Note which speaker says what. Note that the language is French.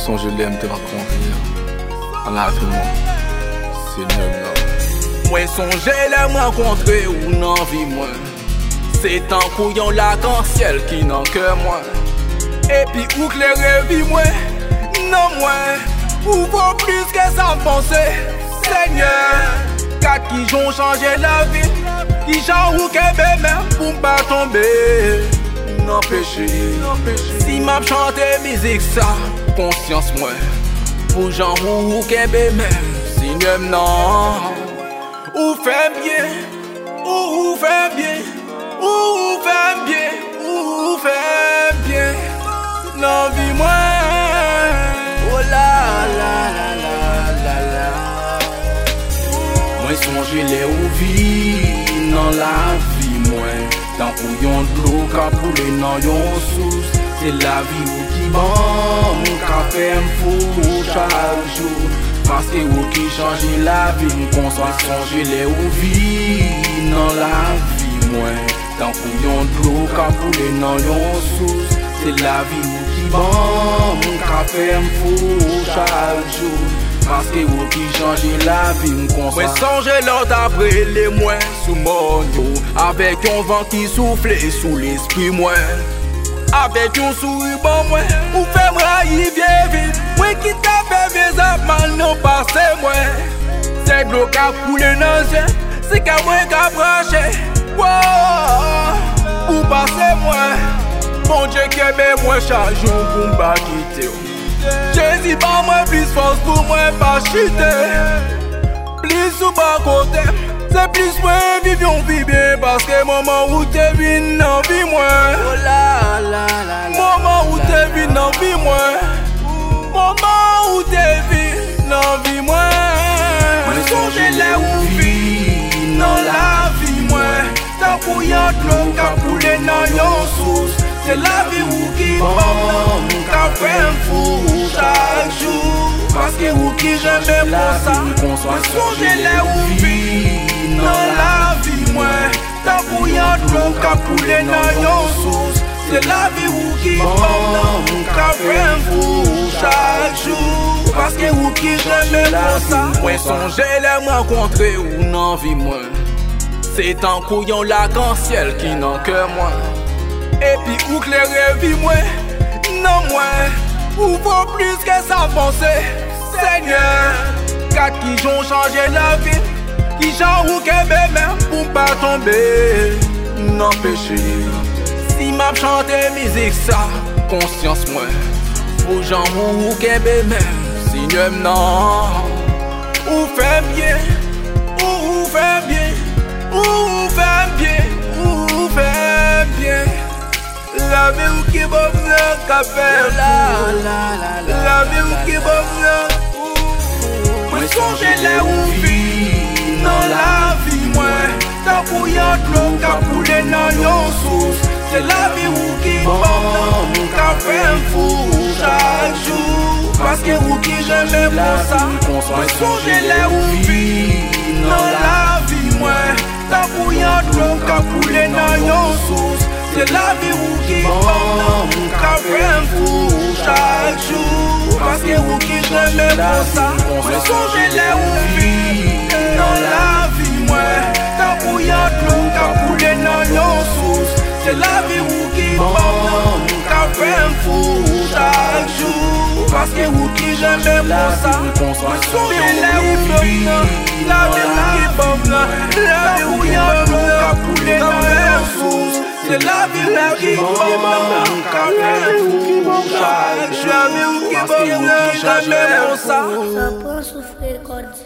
Speaker 1: sonje lèm te rakonte An la fi mwen Se nyem nan
Speaker 2: Mwen sonje lèm rakontre ou nan vi mwen Se tan kou yon lakansyel ki nan ke mwen Epi ou klerè vi mwen? Nan mwen. Ou vo plus ke sa m'pense Seigneur Kat ki jon chanje la vi Ki jan ou kebe men pou m'ba tombe Nan peche Si m'ap chante mizik sa Konsyans mwen Pou jan ou kebe men Si nyem nan Ou fèm bien Ou fèm bien. Ou fèm bien Ou fèm bien. Nan vi mwen Oh la la la la la la.
Speaker 1: Mwen sonje le ou vi Nan la vi mwen Tan pou yon dlo ka poule nan yon sous Se la vi ou bon Mou ka fe m fou chak jou Paske ou ki chanje la vi M konsan sonje le ou vi Nan la vi mwen Tan pou yon dlo ka poule nan yon sous Se la vi ou ki bon Mou ka fe m fou chak jou Paske ou ki chanje la vi m konsan
Speaker 2: Mwen sonje lot apre le mwen Sou mon yo Avek yon van ki soufle sou l'esprit mwen Avek yon souri yon bon mwen mwen. Se glo ka koule nan jen Se ka mwen ka branche. Wow Ou pase mwen. Mon dje kebe mwen chajou pou mba kite Jezi ban mwen plis fos pou mwen pa chite Plis ou ba kote Se plis mwen vivyon vibye Paske mwen mwen ou te vin nan vi ou yon klon ka poule nan yon sous. Se la vi ou ki pran moun ka fèm fou chak chou Paske ou ki jeme pou sa Mwen sonje le ou vi nan la vi mwen Ta pou yon klon ka poule nan yon sous. Se la vi ou ki pran moun ka fèm fou chak chou Paske ou ki jeme pou sa Mwen sonje le mwen kontre ou nan vi mwen Se tan kou yon lakansyel ki nan ke mwen Epi ou klerè vi mwen Nan mwen Ou vo plus ke sa pense Seigneur Kat ki jon chanje la vi Ki jan ou kebe men pou mpa tombe Nan peche Si m'ap chante mizik sa Konsyans mwen Ou jan ou kebe men Si nyem nan Ou fèm bien Ou ou fèm bien vi ou ki bom nan lan La vi ou ki bom nan Mwen sonje le ou vi Nan non la vi mwen Ta pou yon klon ka poule nan yon sous. Se la vi ou ki bon, bom nan bon, bon, Ka pen fou chak jou Paske ou ki jeme pou sa Mwen sonje le ou vi non Nan la vi mwen Ta pou yon klon ka poule nan yon sous. Se la vi ou ki ban Ka fou chak jou Paske ou ki jeme pou sa Mwen sonje le ou vi Nan la vi mwen Tan pou yon klon ka poule nan yon sous. Se la vi ou ki ban Ka fèm fou chak jou Paske ou ki jeme pou sa Mwen sonje le ou vi La vi ou ki ban La vi ou yon klon ka poule nan yon sous Eu
Speaker 3: já posso sofrer cortes.